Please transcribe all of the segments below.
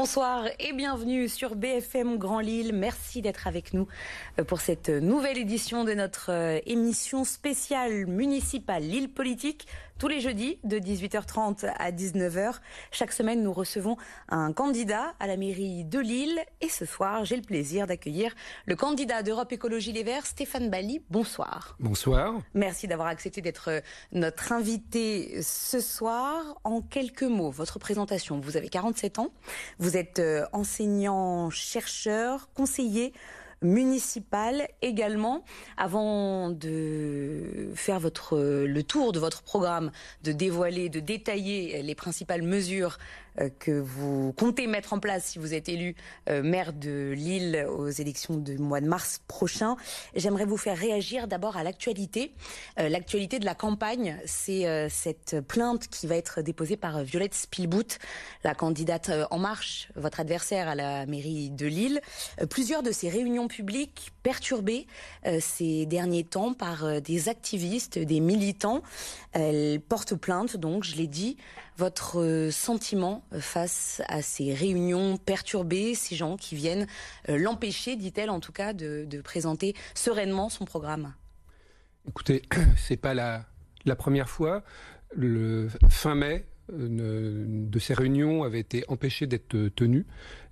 Bonsoir et bienvenue sur BFM Grand Lille. Merci d'être avec nous euh, pour cette nouvelle édition de notre euh, émission spéciale municipale Lille Politique tous les jeudis de 18h30 à 19h. Chaque semaine, nous recevons un candidat à la mairie de Lille. Et ce soir, j'ai le plaisir d'accueillir le candidat d'Europe Écologie Les Verts, Stéphane Bali. Bonsoir. Bonsoir. Merci d'avoir accepté d'être notre invité ce soir. En quelques mots, votre présentation. Vous avez 47 ans. Vous êtes euh, enseignant, chercheur, conseiller municipal également. Avant de faire votre, le tour de votre programme, de dévoiler, de détailler les principales mesures que vous comptez mettre en place si vous êtes élu euh, maire de Lille aux élections du mois de mars prochain. J'aimerais vous faire réagir d'abord à l'actualité. Euh, l'actualité de la campagne, c'est cette plainte qui va être déposée par Violette Spielbout, la candidate En Marche, votre adversaire à la mairie de Lille. Plusieurs de ces réunions publiques perturbées ces derniers temps par des activistes, des militants. Elle porte plainte, donc, je l'ai dit, votre euh, sentiment euh, face à ces réunions perturbées, ces gens qui viennent euh, l'empêcher, dit-elle en tout cas, de, présenter sereinement son programme? Écoutez, c'est pas la, la première fois. Le fin mai, de ces réunions avait été empêché d'être tenu.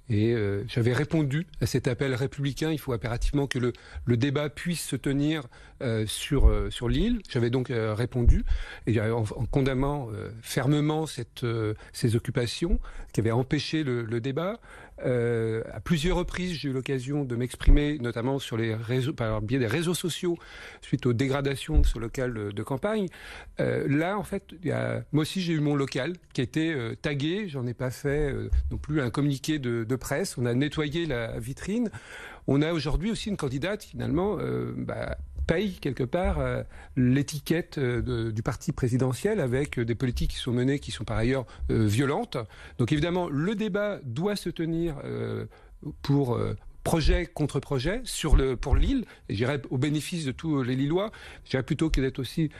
Et euh, j'avais répondu à cet appel républicain. Il faut impérativement que le, débat puisse se tenir euh, sur euh, sur l'île. J'avais donc répondu en, condamnant fermement ces occupations qui avaient empêché le débat. Euh, à plusieurs reprises, j'ai eu l'occasion de m'exprimer, notamment sur les réseaux, par le biais des réseaux sociaux, suite aux dégradations de ce local de, campagne. Euh, là, en fait, moi aussi, j'ai eu mon local qui a été euh, tagué. J'en ai pas fait euh, non plus un communiqué de, de, presse. On a nettoyé la vitrine. On a aujourd'hui aussi une candidate, finalement, bah, paye quelque part euh, l'étiquette euh, du parti présidentiel avec des politiques qui sont menées qui sont par ailleurs euh, violentes. Donc évidemment, le débat doit se tenir pour projet contre projet sur le pour l'île, j'irais au bénéfice de tous les Lillois. J'irais plutôt que d'être aussi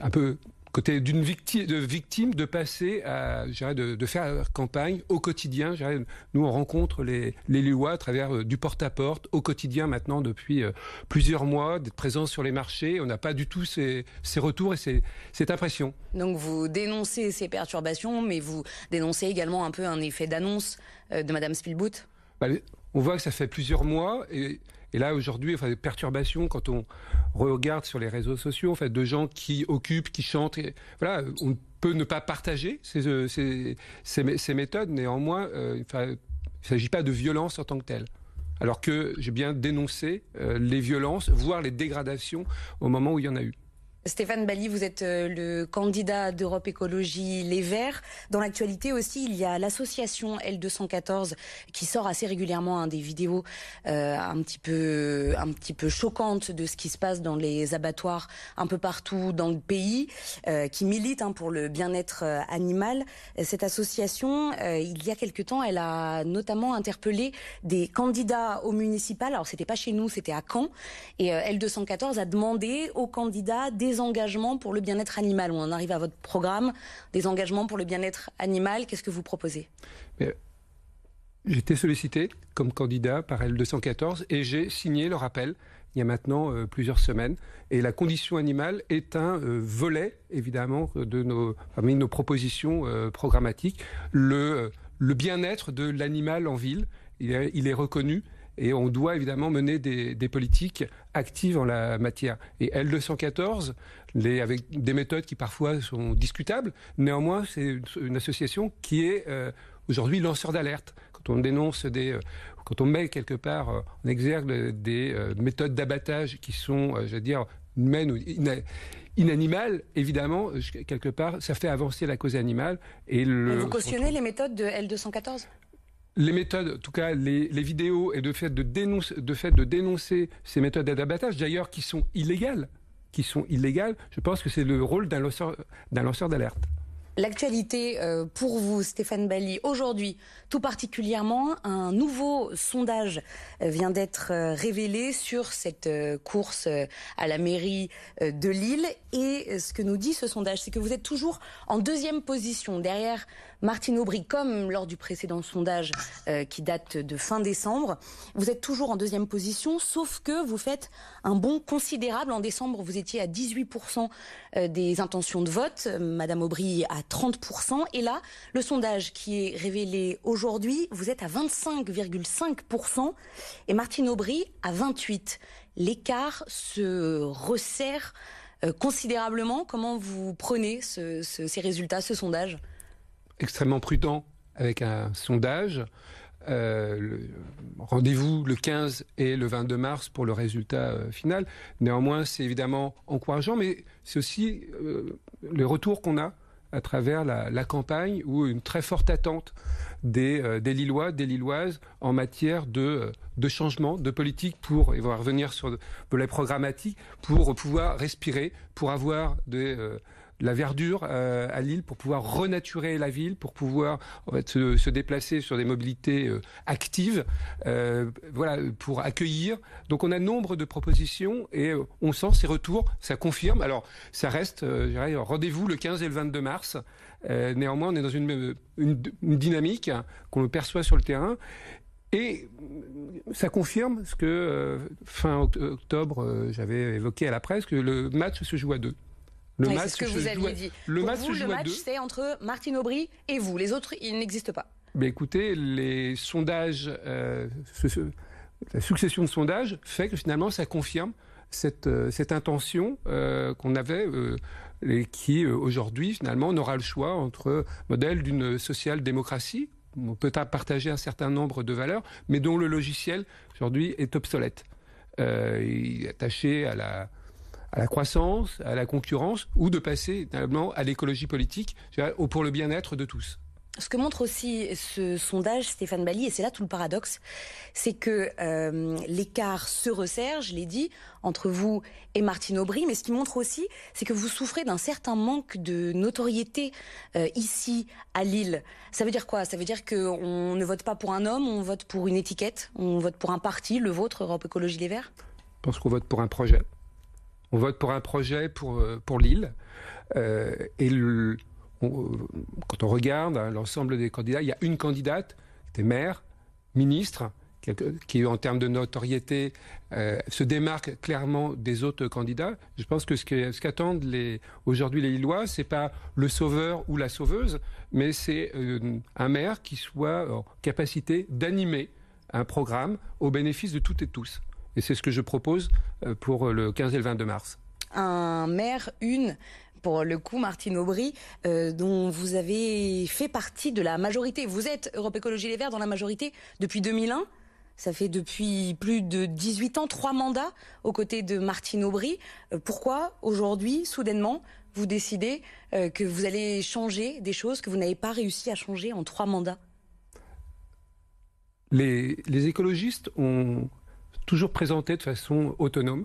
un peu côté d'une victime, de victime, de passer à, de, de faire campagne au quotidien. Nous, on rencontre les, les Lillois à travers euh, du porte-à-porte au quotidien maintenant depuis euh, plusieurs mois, d'être présents sur les marchés. On n'a pas du tout ces, ces retours et ces, cette impression. Donc vous dénoncez ces perturbations, mais vous dénoncez également un peu un effet d'annonce euh, de Madame Spielboot? Bah, On voit que ça fait plusieurs mois et et là, aujourd'hui, enfin, des perturbations quand on regarde sur les réseaux sociaux, en fait, de gens qui occupent, qui chantent. voilà, on peut ne pas partager ces, euh, ces, méthodes. Néanmoins, euh, il ne s'agit pas de violence en tant que telle. Alors que j'ai bien dénoncé euh, les violences, voire les dégradations au moment où il y en a eu. Stéphane Bali, vous êtes euh, le candidat d'Europe Écologie Les Verts. Dans l'actualité aussi, il y a l'association L214 qui sort assez régulièrement hein, des vidéos euh, un petit peu un petit peu choquantes de ce qui se passe dans les abattoirs un peu partout dans le pays, euh, qui milite hein, pour le bien-être animal. Cette association, il y a quelque temps, elle a notamment interpellé des candidats au municipal. Alors c'était pas chez nous, c'était à Caen, et L214 a demandé aux candidats des engagements pour le bien-être animal. On en arrive à votre programme, des engagements pour le bien-être animal. Qu'est-ce que vous proposez? J'ai été sollicité comme candidat par L214 et j'ai signé le rappel il y a maintenant euh, plusieurs semaines. Et la condition animale est un euh, volet, évidemment, de nos, parmi nos propositions euh, programmatiques. Le, bien-être de l'animal en ville, il est reconnu et on doit évidemment mener des, des, politiques actives en la matière. Et L214, les, avec des méthodes qui parfois sont discutables, néanmoins c'est une association qui est euh, aujourd'hui lanceur d'alerte. Quand on dénonce des, euh, quand on met quelque part euh, en exergue des méthodes d'abattage qui sont, je veux dire, humaines ou inanimales, évidemment, quelque part, ça fait avancer la cause animale. Et le, vous cautionnez les méthodes de L214 les méthodes, en tout cas les, vidéos, et de fait de, de fait de dénoncer ces méthodes d'abattage, d'ailleurs qui sont illégales, qui sont illégales, je pense que c'est le rôle d'un lanceur, d'un lanceur d'alerte. L'actualité euh, pour vous, Stéphane Bali, aujourd'hui, tout particulièrement, un nouveau sondage euh, vient d'être euh, révélé sur cette course à la mairie de Lille. Et ce que nous dit ce sondage, c'est que vous êtes toujours en deuxième position derrière Martine Aubry, comme lors du précédent sondage qui date de fin décembre. Vous êtes toujours en deuxième position, sauf que vous faites un bond considérable. En décembre, vous étiez à 18% des intentions de vote. Madame Aubry à 30%. Et là, le sondage qui est révélé aujourd'hui, vous êtes à 25,5% et Martine Aubry à 28%. L'écart se resserre euh, considérablement. Comment vous prenez ces résultats, ce sondage? Extrêmement prudent avec un sondage. Euh, rendez-vous le 15 et le 22 mars pour le résultat euh, final. Néanmoins, c'est évidemment encourageant, mais c'est aussi le retour qu'on a à travers la, campagne ou une très forte attente des, euh, des, Lillois, des Lilloises en matière de, euh, de changement de politique pour, et on va revenir sur de, les programmatiques, pour pouvoir respirer, pour avoir des, euh, la verdure euh, à Lille pour pouvoir renaturer la ville, pour pouvoir fait, se, déplacer sur des mobilités euh, actives, euh, voilà, pour accueillir. Donc on a nombre de propositions et on sent ces retours, ça confirme. Alors ça reste, rendez-vous le 15 et le 22 mars. néanmoins, on est dans une, une, dynamique qu'on perçoit sur le terrain. Et ça confirme ce que fin octobre j'avais évoqué à la presse, que le match se joue à deux. Le match, ce que vous aviez dit. Le Pour match, vous, le match, c'est entre Martine Aubry et vous. Les autres, ils n'existent pas. Mais écoutez, les sondages, euh, la succession de sondages fait que finalement, ça confirme cette, euh, cette intention euh, qu'on avait et qui, aujourd'hui, finalement, on aura le choix entre modèle d'une social-démocratie, on peut partager un certain nombre de valeurs, mais dont le logiciel, aujourd'hui, est obsolète. il est attaché à la à la croissance, à la concurrence, ou de passer à l'écologie politique, pour le bien-être de tous. Ce que montre aussi ce sondage, Stéphane Bali, et c'est là tout le paradoxe, c'est que euh, l'écart se resserre, je l'ai dit, entre vous et Martine Aubry, mais ce qui montre aussi, c'est que vous souffrez d'un certain manque de notoriété euh, ici à Lille. Ça veut dire quoi? Ça veut dire qu'on ne vote pas pour un homme, on vote pour une étiquette, on vote pour un parti, le vôtre, Europe Écologie Les Verts? Je pense qu'on vote pour un projet. On vote pour un projet pour, euh, pour l'île. Euh, et quand on regarde hein, l'ensemble des candidats, il y a une candidate qui était maire, ministre, qui, en termes de notoriété, euh, se démarque clairement des autres candidats. Je pense que ce qu'attendent aujourd'hui les Lillois, c'est pas le sauveur ou la sauveuse, mais c'est un maire qui soit en capacité d'animer un programme au bénéfice de toutes et tous. Et c'est ce que je propose euh, pour le 15 et le 22 mars. Un maire, une pour le coup, Martine Aubry, euh, dont vous avez fait partie de la majorité. Vous êtes Europe Écologie Les Verts dans la majorité depuis 2001. Ça fait depuis plus de 18 ans, trois mandats aux côtés de Martine Aubry. Euh, pourquoi aujourd'hui, soudainement, vous décidez que vous allez changer des choses que vous n'avez pas réussi à changer en trois mandats? Les, les écologistes ont toujours présenté de façon autonome,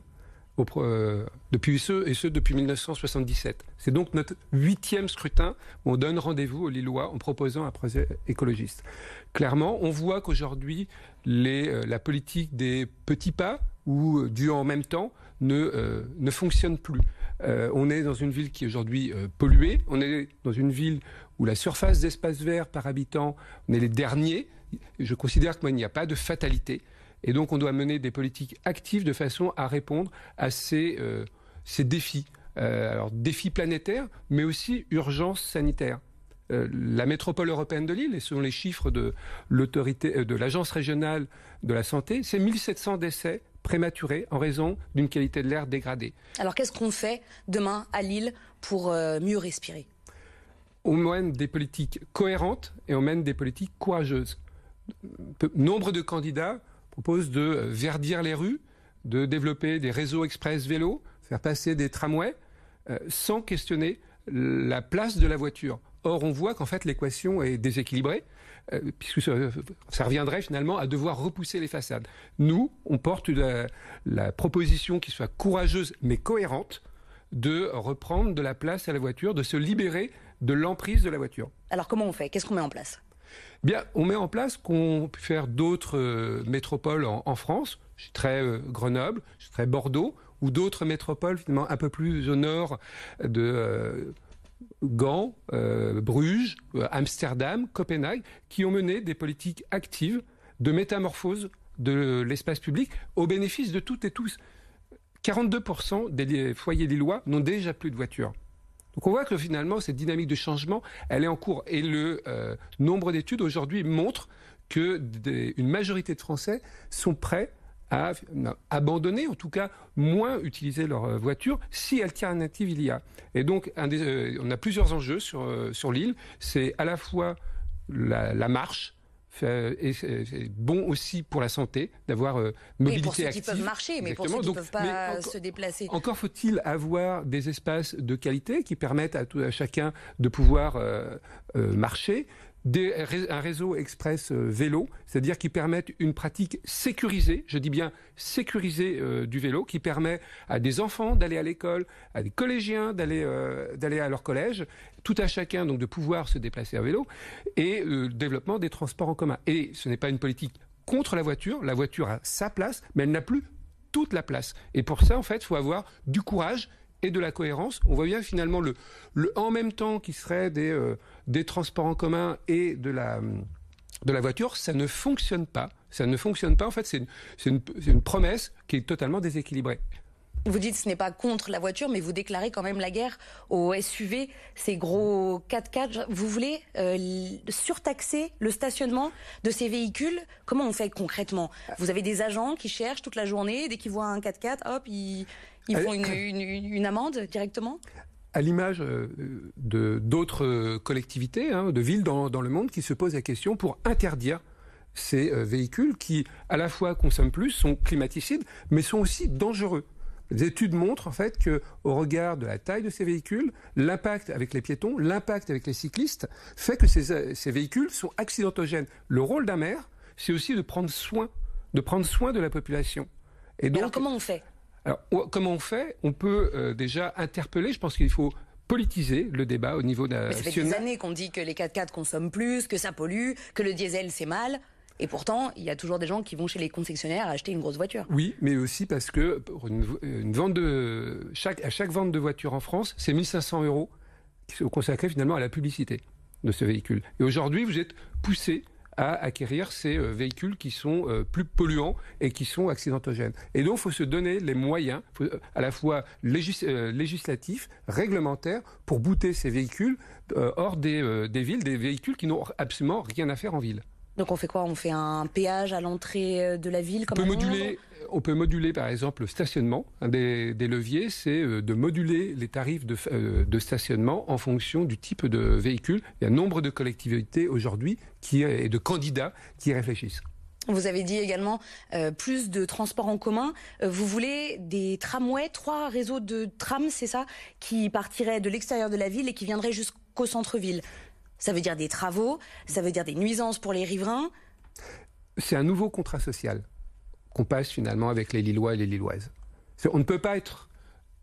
euh, depuis ce, et ce depuis 1977. C'est donc notre huitième scrutin où on donne rendez-vous aux Lillois en proposant un projet écologiste. Clairement, on voit qu'aujourd'hui, euh, la politique des petits pas ou euh, du en même temps ne, ne fonctionne plus. on est dans une ville qui est aujourd'hui polluée, on est dans une ville où la surface d'espace vert par habitant, on est les derniers. Je considère qu'il n'y a pas de fatalité. Et donc on doit mener des politiques actives de façon à répondre à ces, euh, ces défis. Euh, alors défis planétaires, mais aussi urgences sanitaires. Euh, la métropole européenne de Lille, et selon les chiffres de l'autorité de l'agence régionale de la santé, c'est 1700 décès prématurés en raison d'une qualité de l'air dégradée. Alors qu'est-ce qu'on fait demain à Lille pour mieux respirer? On mène des politiques cohérentes et on mène des politiques courageuses. Nombre de candidats propose de verdir les rues, de développer des réseaux express vélo, faire passer des tramways, euh, sans questionner la place de la voiture. Or, on voit qu'en fait, l'équation est déséquilibrée, euh, puisque ça, reviendrait finalement à devoir repousser les façades. Nous, on porte la, proposition qui soit courageuse mais cohérente de reprendre de la place à la voiture, de se libérer de l'emprise de la voiture. Alors comment on fait? Qu'est-ce qu'on met en place? On met en place qu'on peut faire d'autres euh, métropoles en, France. Je suis très euh, Grenoble, je suis très Bordeaux, ou d'autres métropoles finalement un peu plus au nord de euh, Gand, Bruges, Amsterdam, Copenhague, qui ont mené des politiques actives de métamorphose de l'espace public au bénéfice de toutes et tous. 42% des foyers lillois n'ont déjà plus de voiture. Donc on voit que finalement, cette dynamique de changement, elle est en cours. Et le euh, nombre d'études aujourd'hui montre que une majorité de Français sont prêts à abandonner, en tout cas moins utiliser leur euh, voiture, si alternative il y a. Et donc, euh, on a plusieurs enjeux sur, sur l'île. C'est à la fois la marche, et c'est bon aussi pour la santé d'avoir euh, mobilité pour ceux qui peuvent marcher, mais pour ceux qui ne peuvent pas se déplacer. Encore faut-il avoir des espaces de qualité qui permettent à, tout, à chacun de pouvoir euh, euh, marcher un réseau express euh, vélo, c'est-à-dire qui permettent une pratique sécurisée, je dis bien sécurisée euh, du vélo, qui permet à des enfants d'aller à l'école, à des collégiens d'aller euh, d'aller à leur collège, tout à chacun donc de pouvoir se déplacer à vélo, et le développement des transports en commun. Et ce n'est pas une politique contre la voiture, la voiture a sa place, mais elle n'a plus toute la place. Et pour ça, en fait, il faut avoir du courage et de la cohérence. On voit bien finalement le, le en même temps qui serait des, euh, des transports en commun et de la, de la voiture, ça ne fonctionne pas. Ça ne fonctionne pas. En fait, c'est une, une, une promesse qui est totalement déséquilibrée. Vous dites ce n'est pas contre la voiture, mais vous déclarez quand même la guerre aux SUV, ces gros 4x4. Vous voulez euh, surtaxer le stationnement de ces véhicules? Comment on fait concrètement? Vous avez des agents qui cherchent toute la journée, dès qu'ils voient un 4x4, hop, ils, ils font une, une, amende directement? À l'image euh, de d'autres collectivités, hein, de villes dans, dans, le monde qui se posent la question pour interdire ces euh, véhicules qui, à la fois consomment plus, sont climaticides, mais sont aussi dangereux. Les études montrent en fait que, au regard de la taille de ces véhicules, l'impact avec les piétons, l'impact avec les cyclistes, fait que ces, ces véhicules sont accidentogènes. Le rôle d'un maire, c'est aussi de prendre soin, de prendre soin de la population. Et donc, alors comment on fait? Alors, comment on fait? On peut euh, déjà interpeller. Je pense qu'il faut politiser le débat au niveau national. Ça fait des années qu'on dit que les 4x4 consomment plus, que ça pollue, que le diesel c'est mal. Et pourtant, il y a toujours des gens qui vont chez les concessionnaires acheter une grosse voiture. Oui, mais aussi parce que pour une, vente de chaque, à chaque vente de voiture en France, c'est 1500 euros qui sont consacrés finalement à la publicité de ce véhicule. Et aujourd'hui, vous êtes poussé à acquérir ces euh, véhicules qui sont euh, plus polluants et qui sont accidentogènes. Et donc, il faut se donner les moyens, euh, à la fois législatifs, réglementaires, pour bouter ces véhicules hors des, des villes, des véhicules qui n'ont absolument rien à faire en ville. Donc on fait quoi? On fait un péage à l'entrée euh, de la ville comme on peut, moduler, on peut moduler par exemple le stationnement. Un des, leviers, c'est euh, de moduler les tarifs euh, de, stationnement en fonction du type de véhicule. Il y a nombre de collectivités aujourd'hui et de candidats qui réfléchissent. Vous avez dit également plus de transports en commun. vous voulez des tramways, trois réseaux de trams, c'est ça, qui partiraient de l'extérieur de la ville et qui viendraient jusqu'au centre-ville. Ça veut dire des travaux, ça veut dire des nuisances pour les riverains. C'est un nouveau contrat social qu'on passe finalement avec les Lillois et les Lilloises. On ne peut pas être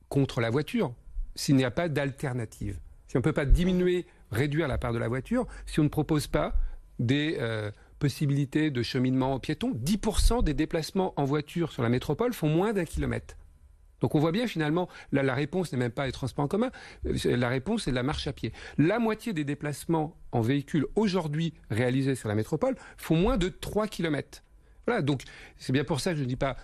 contre la voiture s'il n'y a pas d'alternative. Si on ne peut pas diminuer, réduire la part de la voiture, si on ne propose pas des euh, possibilités de cheminement en piéton, 10% des déplacements en voiture sur la métropole font moins d'un kilomètre. Donc on voit bien finalement, la réponse n'est même pas les transports en commun, euh, la réponse c'est la marche à pied. La moitié des déplacements en véhicule aujourd'hui réalisés sur la métropole font moins de 3 km. Voilà, donc c'est bien pour ça que je ne dis pas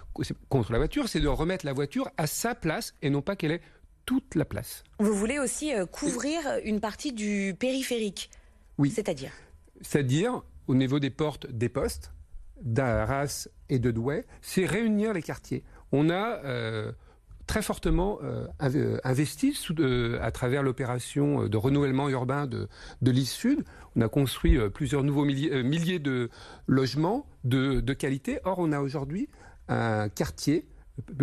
contre la voiture, c'est de remettre la voiture à sa place et non pas qu'elle ait toute la place. Vous voulez aussi euh, couvrir une partie du périphérique Oui. C'est-à-dire C'est-à-dire au niveau des portes des postes, d'Arras et de Douai, c'est réunir les quartiers. On a euh, très fortement euh, euh, investi à travers l'opération euh, de renouvellement urbain de, de l'île Sud. On a construit plusieurs nouveaux milliers, de logements de, qualité. Or, on a aujourd'hui un quartier,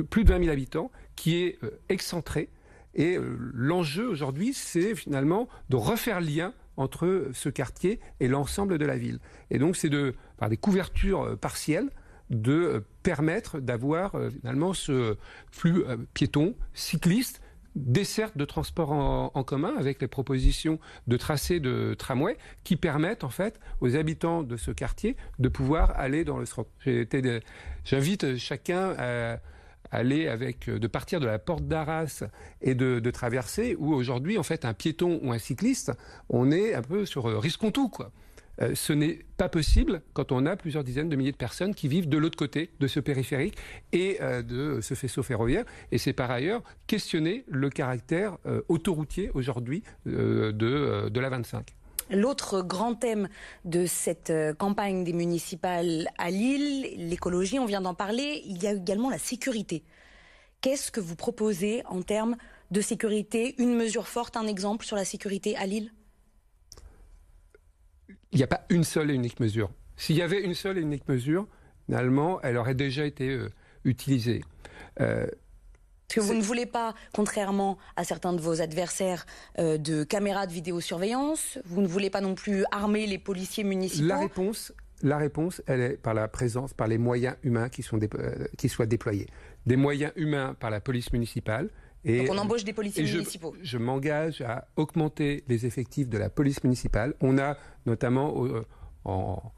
plus de 20 000 habitants, qui est excentré. Et l'enjeu aujourd'hui, c'est finalement de refaire lien entre ce quartier et l'ensemble de la ville. Et donc, c'est de, par des couvertures partielles, de permettre d'avoir euh, finalement ce flux euh, piéton, cycliste, dessertes de transport en, commun avec les propositions de tracés de tramway qui permettent en fait aux habitants de ce quartier de pouvoir aller dans le J'invite chacun à aller avec, de partir de la porte d'Arras et de traverser, où aujourd'hui, en fait, un piéton ou un cycliste, on est un peu sur risquons tout, quoi. Euh, ce n'est pas possible quand on a plusieurs dizaines de milliers de personnes qui vivent de l'autre côté de ce périphérique et euh, de ce faisceau ferroviaire. Et c'est par ailleurs questionner le caractère euh, autoroutier aujourd'hui de, de la 25. L'autre grand thème de cette campagne des municipales à Lille, l'écologie, on vient d'en parler, il y a également la sécurité. Qu'est-ce que vous proposez en termes de sécurité? Une mesure forte, un exemple sur la sécurité à Lille? Il n'y a pas une seule et unique mesure. S'il y avait une seule et unique mesure, finalement, elle aurait déjà été euh, utilisée. Euh, que vous ne voulez pas, contrairement à certains de vos adversaires, euh, de caméras de vidéosurveillance. Vous ne voulez pas non plus armer les policiers municipaux. La réponse, la réponse, elle est par la présence, par les moyens humains qui, sont qui soient déployés. Des moyens humains par la police municipale, donc on embauche des policiers municipaux. Je m'engage à augmenter les effectifs de la police municipale. On a notamment euh, en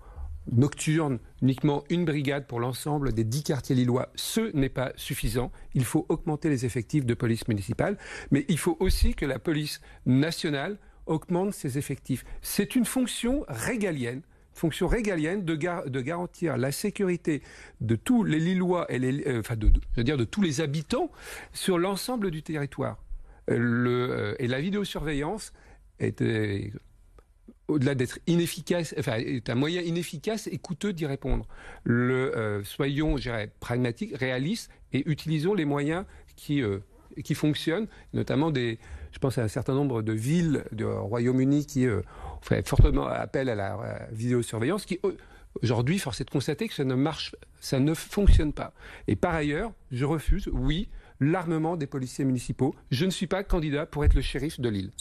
nocturne uniquement une brigade pour l'ensemble des dix quartiers lillois. Ce n'est pas suffisant. Il faut augmenter les effectifs de police municipale, mais il faut aussi que la police nationale augmente ses effectifs. C'est une fonction régalienne fonction régalienne de, de, garantir la sécurité de tous les Lillois et les, euh, enfin de, dire de tous les habitants sur l'ensemble du territoire. Euh, le, euh, et la vidéosurveillance est au-delà d'être inefficace, enfin, est un moyen inefficace et coûteux d'y répondre. Le, soyons, je dirais, pragmatiques, réalistes et utilisons les moyens qui, qui fonctionnent, notamment des, je pense à un certain nombre de villes du Royaume-Uni qui fait fortement appel à la vidéosurveillance, qui aujourd'hui, force est de constater que ça ne marche, ça ne fonctionne pas. Et par ailleurs, je refuse, oui, l'armement des policiers municipaux. Je ne suis pas candidat pour être le shérif de l'île.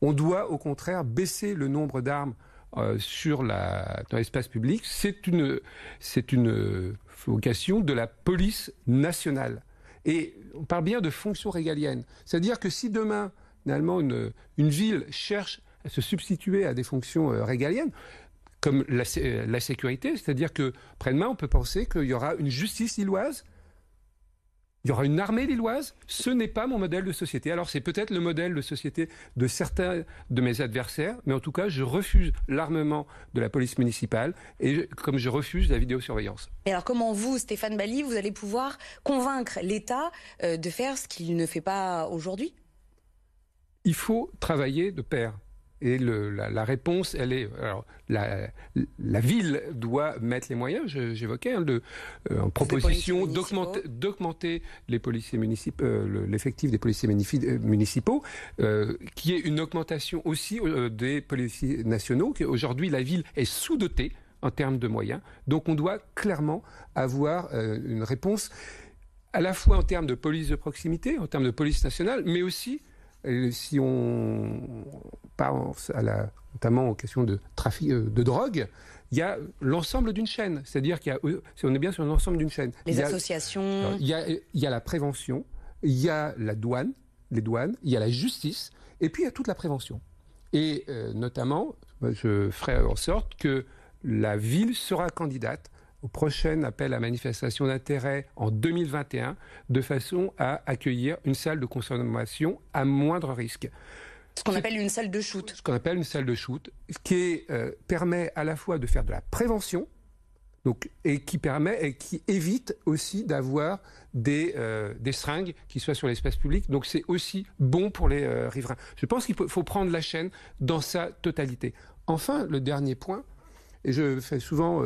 On doit au contraire baisser le nombre d'armes euh, sur dans l'espace public. C'est une, c'est une vocation de la police nationale. Et on parle bien de fonction régalienne. C'est-à-dire que si demain, finalement, une, une ville cherche se substituer à des fonctions euh, régaliennes comme la, euh, la sécurité, c'est-à-dire que près-demain, on peut penser qu'il y aura une justice lilloise, il y aura une armée lilloise. Ce n'est pas mon modèle de société. Alors c'est peut-être le modèle de société de certains de mes adversaires, mais en tout cas, je refuse l'armement de la police municipale et comme je refuse la vidéosurveillance. Et alors comment vous, Stéphane Bali, vous allez pouvoir convaincre l'État euh, de faire ce qu'il ne fait pas aujourd'hui? Il faut travailler de pair. Et le, la, réponse, elle est. Alors, la, la, ville doit mettre les moyens, j'évoquais, hein, euh, en proposition d'augmenter les policiers municipaux, euh, l'effectif des policiers euh, municipaux, qui est une augmentation aussi des policiers nationaux. Aujourd'hui, la ville est sous-dotée en termes de moyens. Donc, on doit clairement avoir une réponse à la fois en termes de police de proximité, en termes de police nationale, mais aussi si on pense à la, notamment aux questions de trafic euh, de drogue, il y a l'ensemble d'une chaîne. C'est-à-dire qu'il y a, euh, si on est bien sur l'ensemble d'une chaîne. Les associations. Il y, a, il y a la prévention, il y a la douane, les douanes, il y a la justice, et puis il y a toute la prévention. Et euh, notamment, je ferai en sorte que la ville sera candidate au prochain appel à manifestation d'intérêt en 2021, de façon à accueillir une salle de consommation à moindre risque. Ce qu'on appelle une salle de shoot. Ce qu'on appelle une salle de shoot, qui euh, permet à la fois de faire de la prévention, donc, et qui permet et qui évite aussi d'avoir des, euh, des seringues qui soient sur l'espace public. Donc c'est aussi bon pour les euh, riverains. Je pense qu'il faut, prendre la chaîne dans sa totalité. Enfin, le dernier point, et je fais souvent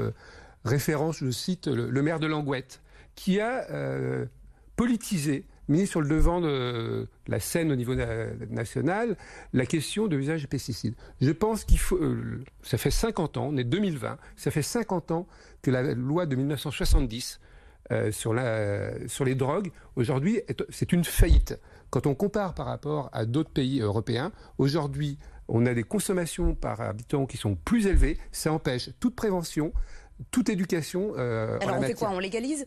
référence, je cite, le, maire de Langouette, qui a euh, politisé, mis sur le devant de la scène au niveau national, la question de l'usage des pesticides. Je pense qu'il faut... Euh, ça fait 50 ans, on est 2020, ça fait 50 ans que la loi de 1970 euh, sur, sur les drogues, aujourd'hui, c'est une faillite. Quand on compare par rapport à d'autres pays européens, aujourd'hui, on a des consommations par habitant qui sont plus élevées, ça empêche toute prévention, toute éducation. Euh, Alors on fait quoi On légalise?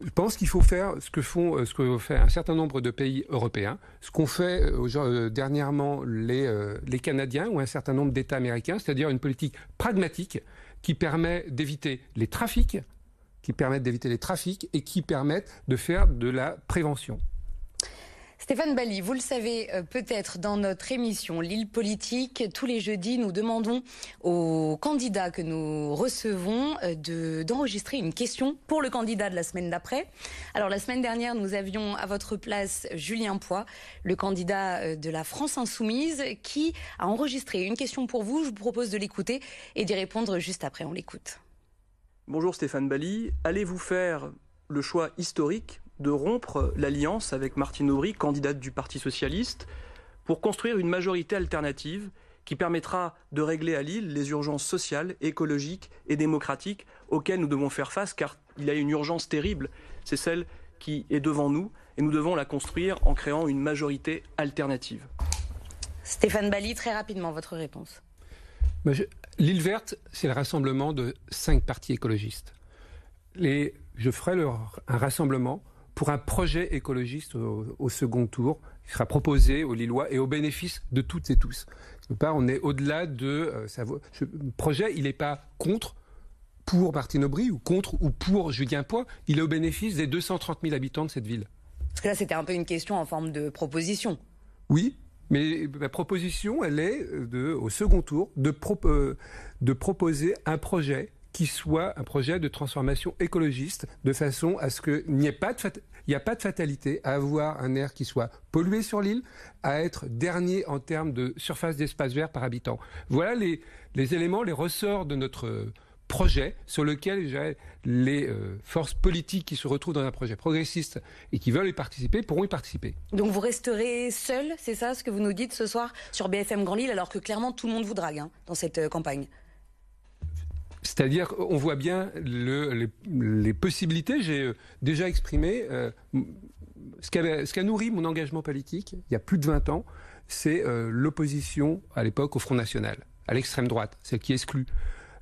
Je pense qu'il faut faire ce que font, euh, ce que fait un certain nombre de pays européens, ce qu'ont fait euh, dernièrement les, les Canadiens ou un certain nombre d'États américains, c'est-à-dire une politique pragmatique qui permet d'éviter les trafics, qui permettent d'éviter les trafics et qui permettent de faire de la prévention. Stéphane Bali, vous le savez euh, peut-être dans notre émission L'île politique, tous les jeudis, nous demandons aux candidats que nous recevons euh, d'enregistrer une question pour le candidat de la semaine d'après. Alors la semaine dernière, nous avions à votre place Julien Poix, le candidat euh, de la France insoumise, qui a enregistré une question pour vous. Je vous propose de l'écouter et d'y répondre juste après. On l'écoute. Bonjour Stéphane Bali. Allez-vous faire le choix historique de rompre l'alliance avec Martine Aubry, candidate du Parti socialiste, pour construire une majorité alternative qui permettra de régler à Lille les urgences sociales, écologiques et démocratiques auxquelles nous devons faire face, car il y a une urgence terrible, c'est celle qui est devant nous, et nous devons la construire en créant une majorité alternative. Stéphane Bali, très rapidement, votre réponse. L'île verte, c'est le rassemblement de cinq partis écologistes. je ferai un rassemblement pour un projet écologiste au, second tour qui sera proposé aux Lillois et au bénéfice de toutes et tous. part, on est au-delà de euh, le projet, il n'est pas contre pour Martine Aubry ou contre ou pour Julien Poix, il est au bénéfice des 230 000 habitants de cette ville. Parce que là, c'était un peu une question en forme de proposition. Oui, mais ma proposition, elle est de, au second tour de, euh, de proposer un projet qui soit un projet de transformation écologiste, de façon à ce qu'il n'y ait pas de fatalité à avoir un air qui soit pollué sur l'île, à être dernier en termes de surface d'espace vert par habitant. Voilà les, éléments, les ressorts de notre projet sur lequel les euh, forces politiques qui se retrouvent dans un projet progressiste et qui veulent y participer pourront y participer. Donc vous resterez seul, c'est ça ce que vous nous dites ce soir sur BFM Grand Lille, alors que clairement tout le monde vous drague hein, dans cette euh, campagne? C'est-à-dire qu'on voit bien les, possibilités. J'ai euh, déjà exprimé euh, ce qu'a nourri mon engagement politique il y a plus de 20 ans, c'est euh, l'opposition à l'époque au Front National, à l'extrême droite, celle qui exclut.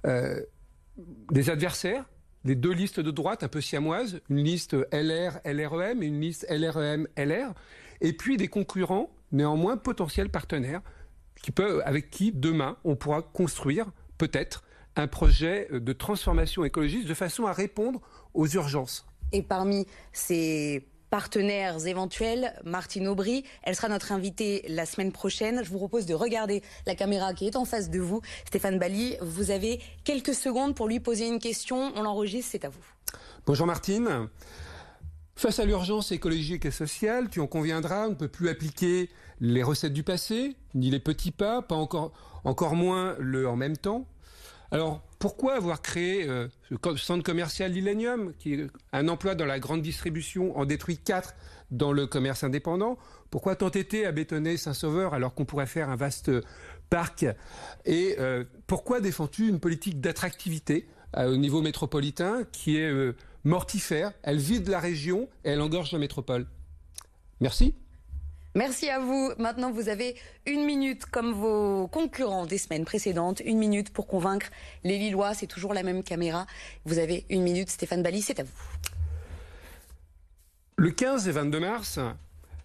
des adversaires, les deux listes de droite un peu siamoises, une liste LR, LREM et une liste LREM, LR, et puis des concurrents, néanmoins potentiels partenaires, qui avec qui demain on pourra construire peut-être un projet de transformation écologiste de façon à répondre aux urgences. Et parmi ces partenaires éventuels, Martine Aubry, elle sera notre invitée la semaine prochaine. Je vous propose de regarder la caméra qui est en face de vous. Stéphane Bali, vous avez quelques secondes pour lui poser une question. On l'enregistre, c'est à vous. Bonjour Martine. Face à l'urgence écologique et sociale, tu en conviendras, on ne peut plus appliquer les recettes du passé, ni les petits pas, pas encore, encore moins le en même temps. Alors, pourquoi avoir créé euh, ce centre commercial Lillenium, qui est un emploi dans la grande distribution, en détruit quatre dans le commerce indépendant? Pourquoi t'entêter à bétonner Saint-Sauveur alors qu'on pourrait faire un vaste parc? Et euh, pourquoi défends-tu une politique d'attractivité euh, au niveau métropolitain qui est mortifère? Elle vide la région et elle engorge la métropole. Merci. Merci à vous. Maintenant, vous avez une minute, comme vos concurrents des semaines précédentes, une minute pour convaincre les Lillois. C'est toujours la même caméra. Vous avez une minute. Stéphane Bali, c'est à vous. Le 15 et 22 mars,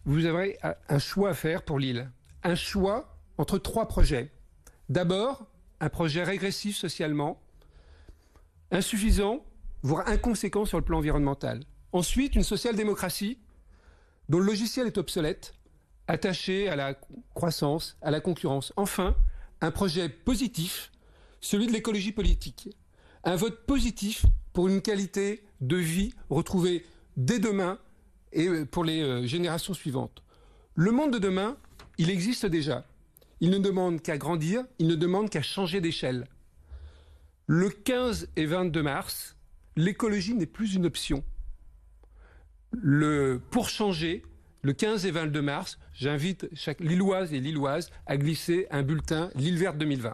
vous aurez un choix à faire pour Lille. Un choix entre trois projets. D'abord, un projet régressif socialement, insuffisant, voire inconséquent sur le plan environnemental. Ensuite, une social-démocratie dont le logiciel est obsolète attaché à la croissance, à la concurrence. Enfin, un projet positif, celui de l'écologie politique. Un vote positif pour une qualité de vie retrouvée dès demain et euh, pour les euh, générations suivantes. Le monde de demain, il existe déjà. Il ne demande qu'à grandir, il ne demande qu'à changer d'échelle. Le 15 et 22 mars, l'écologie n'est plus une option. Le, pour changer, le 15 et 22 mars, j'invite chaque Lilloise et Lilloise à glisser un bulletin Lille verte 2020.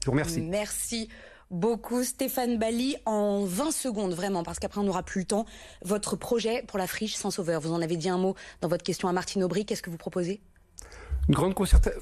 Je vous remercie. Merci beaucoup Stéphane Bali en 20 secondes vraiment parce qu'après on n'aura plus le temps. Votre projet pour la friche sans sauveur, vous en avez dit un mot dans votre question à Martine Aubry, qu'est-ce que vous proposez? Une grande concertation.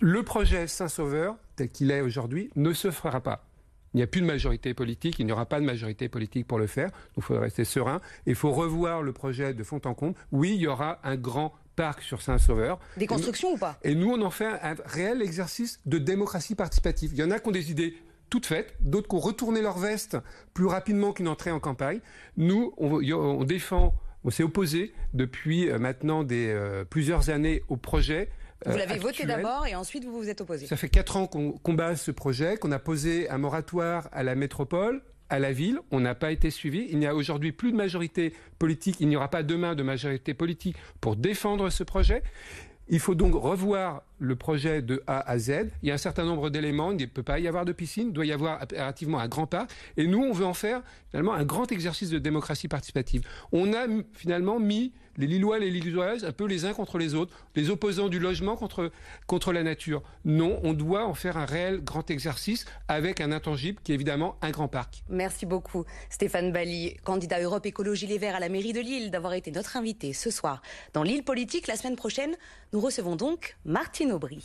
Le projet Saint-Sauveur, tel qu'il est aujourd'hui, ne se fera pas. Il n'y a plus de majorité politique, il n'y aura pas de majorité politique pour le faire. Donc il faut rester serein. Il faut revoir le projet de fond en comble. Oui, il y aura un grand parc sur Saint-Sauveur. Des constructions ou pas? Et nous, on en fait un, réel exercice de démocratie participative. Il y en a qui ont des idées toutes faites, d'autres qui ont retourné leur veste plus rapidement qu'une entrée en campagne. Nous, on, défend, on s'est opposé depuis euh, maintenant des, euh, plusieurs années au projet vous l'avez voté d'abord et ensuite vous vous êtes opposé. Ça fait quatre ans qu'on combat ce projet, qu'on a posé un moratoire à la métropole, à la ville. On n'a pas été suivi. Il n'y a aujourd'hui plus de majorité politique. Il n'y aura pas demain de majorité politique pour défendre ce projet. Il faut donc revoir le projet de A à Z. Il y a un certain nombre d'éléments. Il ne peut pas y avoir de piscine. Il doit y avoir impérativement un grand parc. Et nous, on veut en faire finalement un grand exercice de démocratie participative. On a finalement mis les Lillois les Lilloises un peu les uns contre les autres, les opposants du logement contre, contre la nature. Non, on doit en faire un réel grand exercice avec un intangible qui est évidemment un grand parc. Merci beaucoup Stéphane Bali, candidat Europe Écologie Les Verts à la mairie de Lille, d'avoir été notre invité ce soir dans Lille Politique. La semaine prochaine, nous recevons donc Martine Aubry.